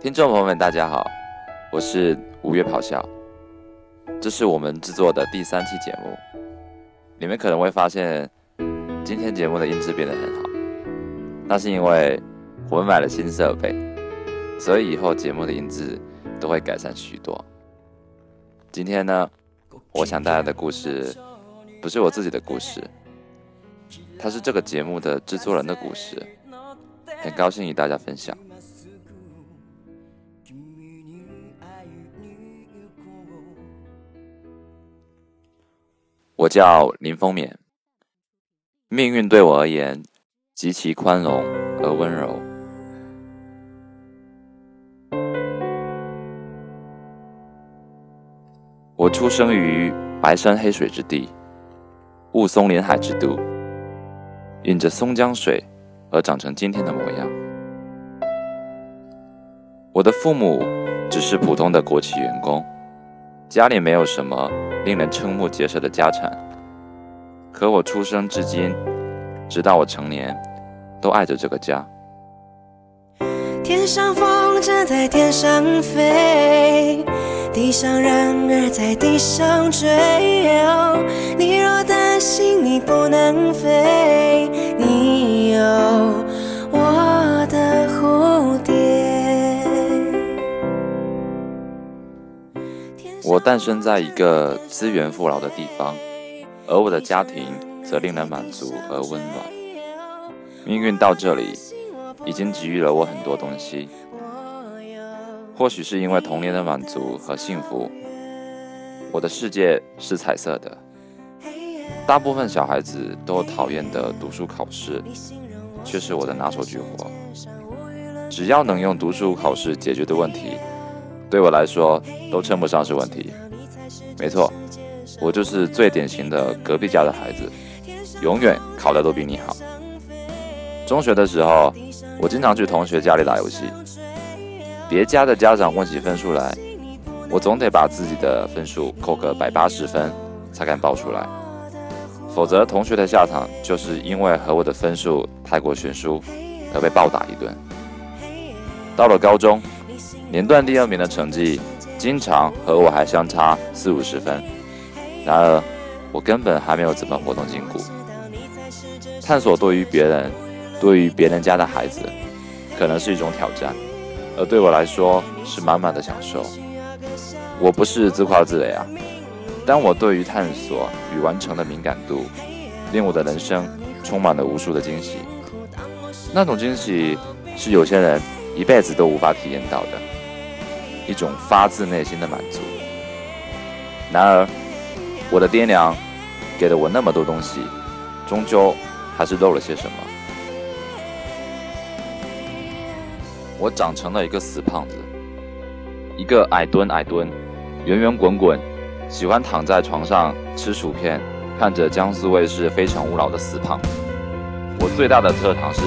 听众朋友们，大家好，我是五月咆哮，这是我们制作的第三期节目。你们可能会发现，今天节目的音质变得很好，那是因为我们买了新设备，所以以后节目的音质都会改善许多。今天呢，我想带来的故事不是我自己的故事，它是这个节目的制作人的故事，很高兴与大家分享。我叫林风眠，命运对我而言极其宽容而温柔。我出生于白山黑水之地，雾凇林海之都，饮着松江水而长成今天的模样。我的父母只是普通的国企员工，家里没有什么。令人瞠目结舌的家产，可我出生至今，直到我成年，都爱着这个家。天上风筝在天上飞，地上人儿在地上追。你若担心你不能飞，你有我诞生在一个资源富饶的地方，而我的家庭则令人满足而温暖。命运到这里，已经给予了我很多东西。或许是因为童年的满足和幸福，我的世界是彩色的。大部分小孩子都讨厌的读书考试，却是我的拿手绝活。只要能用读书考试解决的问题。对我来说，都称不上是问题。没错，我就是最典型的隔壁家的孩子，永远考的都比你好。中学的时候，我经常去同学家里打游戏，别家的家长问起分数来，我总得把自己的分数扣个百八十分才敢报出来，否则同学的下场就是因为和我的分数太过悬殊而被暴打一顿。到了高中。年段第二名的成绩，经常和我还相差四五十分。然而，我根本还没有怎么活动筋骨。探索对于别人，对于别人家的孩子，可能是一种挑战，而对我来说是满满的享受。我不是自夸自擂啊，但我对于探索与完成的敏感度，令我的人生充满了无数的惊喜。那种惊喜，是有些人一辈子都无法体验到的。一种发自内心的满足。然而，我的爹娘给了我那么多东西，终究还是漏了些什么。我长成了一个死胖子，一个矮墩矮墩、圆圆滚滚、喜欢躺在床上吃薯片、看着江苏卫视《非诚勿扰》的死胖。我最大的特长是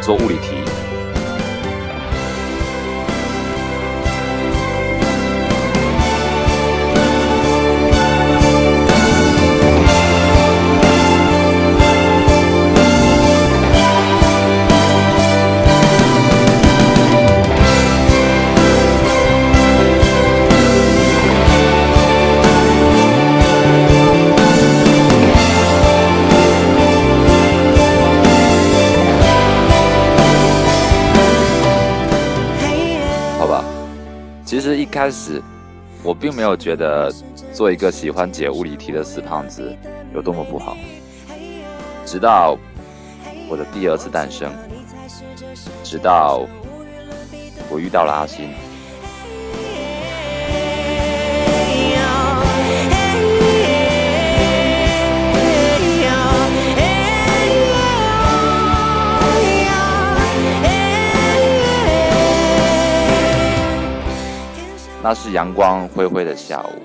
做物理题。开始，我并没有觉得做一个喜欢解物理题的死胖子有多么不好。直到我的第二次诞生，直到我遇到了阿星。那是阳光灰灰的下午，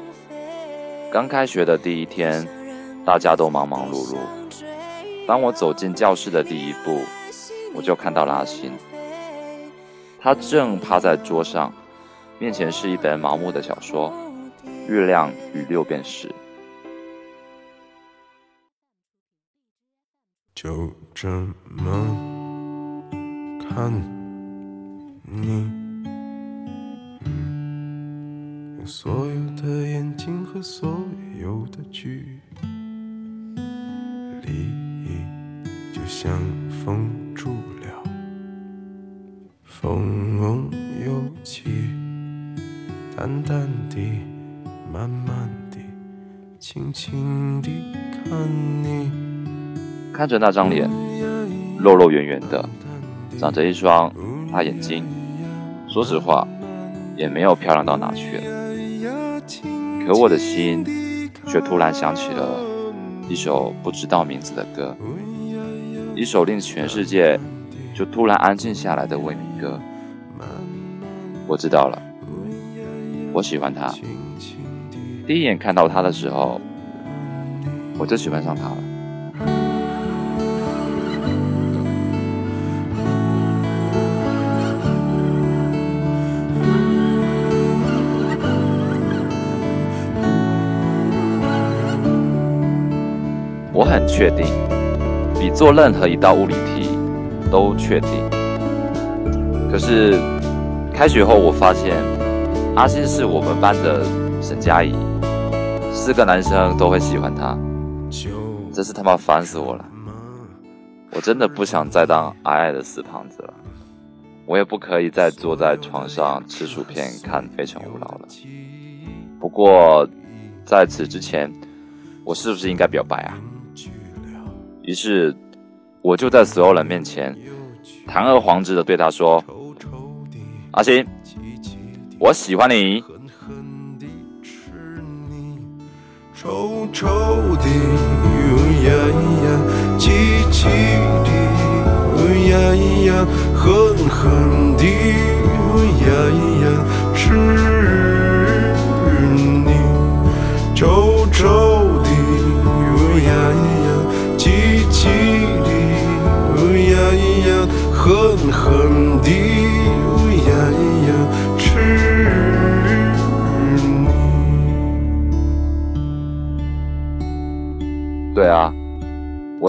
刚开学的第一天，大家都忙忙碌碌。当我走进教室的第一步，我就看到了阿星。他正趴在桌上，面前是一本盲目的小说《月亮与六便士》。就这么看你。所有的眼睛和所有的距离，就像封住了，风又起，淡淡的，慢慢的，轻轻的看你，看着那张脸，肉肉圆圆的，长着一双大眼睛，说实话。也没有漂亮到哪去了，可我的心却突然想起了一首不知道名字的歌，一首令全世界就突然安静下来的未名歌。我知道了，我喜欢他。第一眼看到他的时候，我就喜欢上他了。很确定，比做任何一道物理题都确定。可是开学后，我发现阿星是我们班的沈佳宜，四个男生都会喜欢他，真是他妈烦死我了！我真的不想再当矮矮的死胖子了，我也不可以再坐在床上吃薯片看《非诚勿扰》了。不过在此之前，我是不是应该表白啊？于是，我就在所有人面前堂而皇之的对他说：“阿星，我喜欢你。”臭臭的，呀呀，气气的，呀呀，狠狠的，呀呀，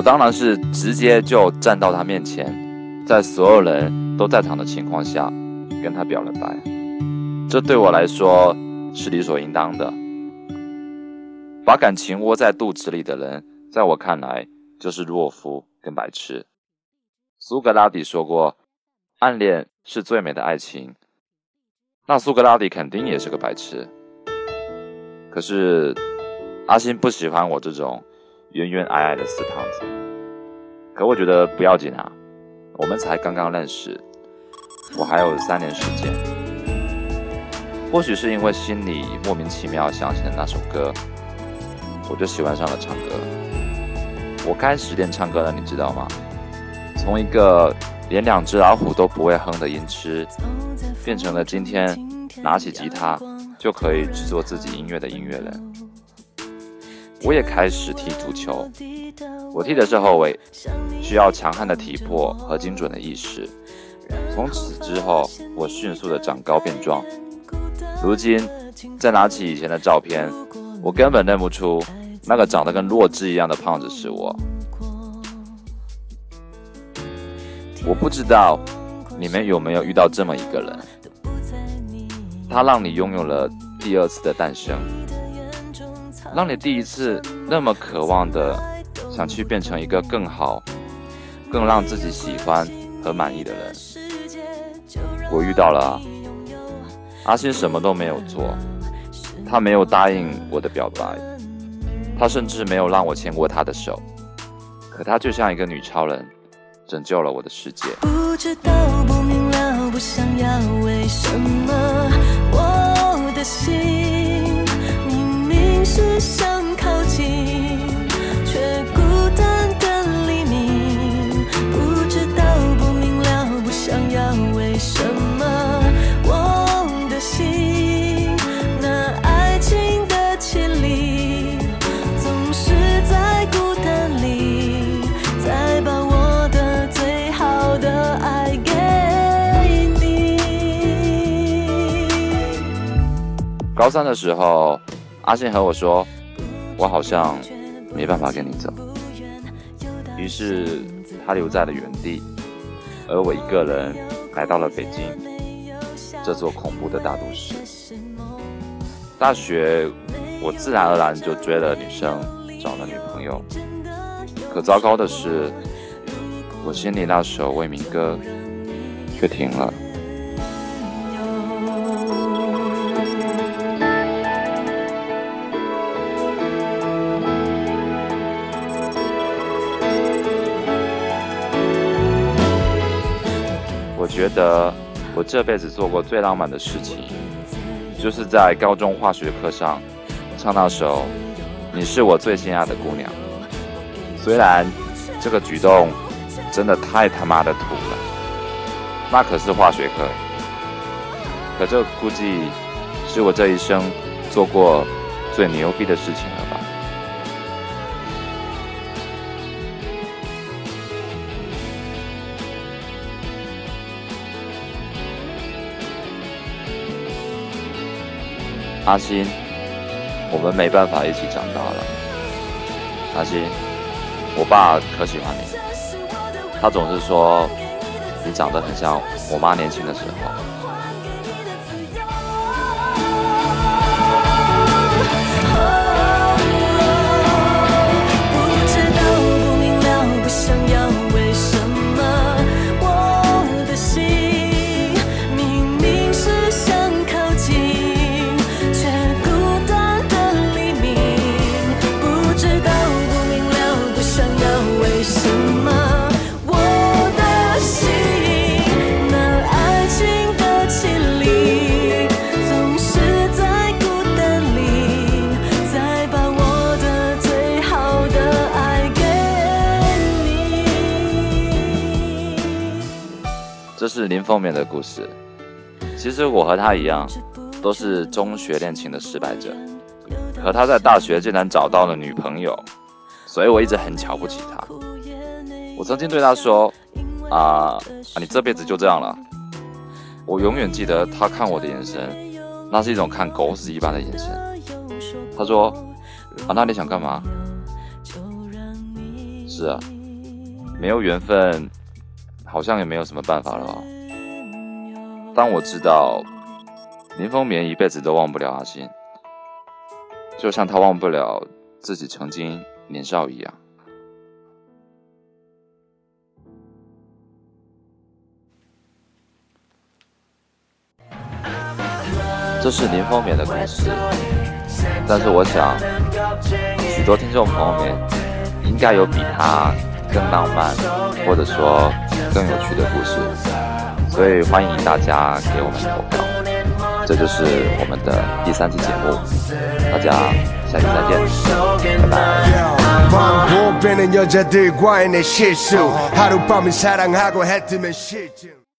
当然是直接就站到他面前，在所有人都在场的情况下跟他表了白。这对我来说是理所应当的。把感情窝在肚子里的人，在我看来就是懦夫跟白痴。苏格拉底说过：“暗恋是最美的爱情。”那苏格拉底肯定也是个白痴。可是阿星不喜欢我这种圆圆矮矮的死胖子。可我觉得不要紧啊，我们才刚刚认识，我还有三年时间。或许是因为心里莫名其妙想起了那首歌，我就喜欢上了唱歌。我开始练唱歌了，你知道吗？从一个连两只老虎都不会哼的音痴，变成了今天拿起吉他就可以制作自己音乐的音乐人。我也开始踢足球，我踢的是后卫，需要强悍的体魄和精准的意识。从此之后，我迅速的长高变壮。如今再拿起以前的照片，我根本认不出那个长得跟弱智一样的胖子是我。我不知道你们有没有遇到这么一个人，他让你拥有了第二次的诞生，让你第一次那么渴望的想去变成一个更好、更让自己喜欢和满意的人。我遇到了阿星，什么都没有做，他没有答应我的表白，他甚至没有让我牵过他的手，可他就像一个女超人。拯救了我的世界。不知道，不明了，不想要，为什么我的心明是想靠近，却孤单的黎明。不知道，不明了，不想要，为什么我的心那爱情的潜力总是在孤单里，再把我的最好的爱给你。高三的时候，阿信和我说：“我好像没办法跟你走。”于是他留在了原地，而我一个人来到了北京这座恐怖的大都市。大学我自然而然就追了女生，找了女朋友。可糟糕的是，我心里那首未名歌却停了。觉得我这辈子做过最浪漫的事情，就是在高中化学课上唱那首《你是我最心爱的姑娘》。虽然这个举动真的太他妈的土了，那可是化学课，可这估计是我这一生做过最牛逼的事情了吧。阿星，我们没办法一起长大了，阿星。我爸可喜欢你，他总是说你长得很像我妈年轻的时候。是林凤眠的故事。其实我和他一样，都是中学恋情的失败者。可他在大学竟然找到了女朋友，所以我一直很瞧不起他。我曾经对他说：“啊，你这辈子就这样了。”我永远记得他看我的眼神，那是一种看狗屎一般的眼神。他说：“啊，那你想干嘛？”是啊，没有缘分。好像也没有什么办法了。当我知道林风眠一辈子都忘不了阿信，就像他忘不了自己曾经年少一样。这是林风眠的故事，但是我想，许多听众朋友们应该有比他更浪漫，或者说。更有趣的故事，所以欢迎大家给我们投票。这就是我们的第三期节目，大家下期再见，拜拜。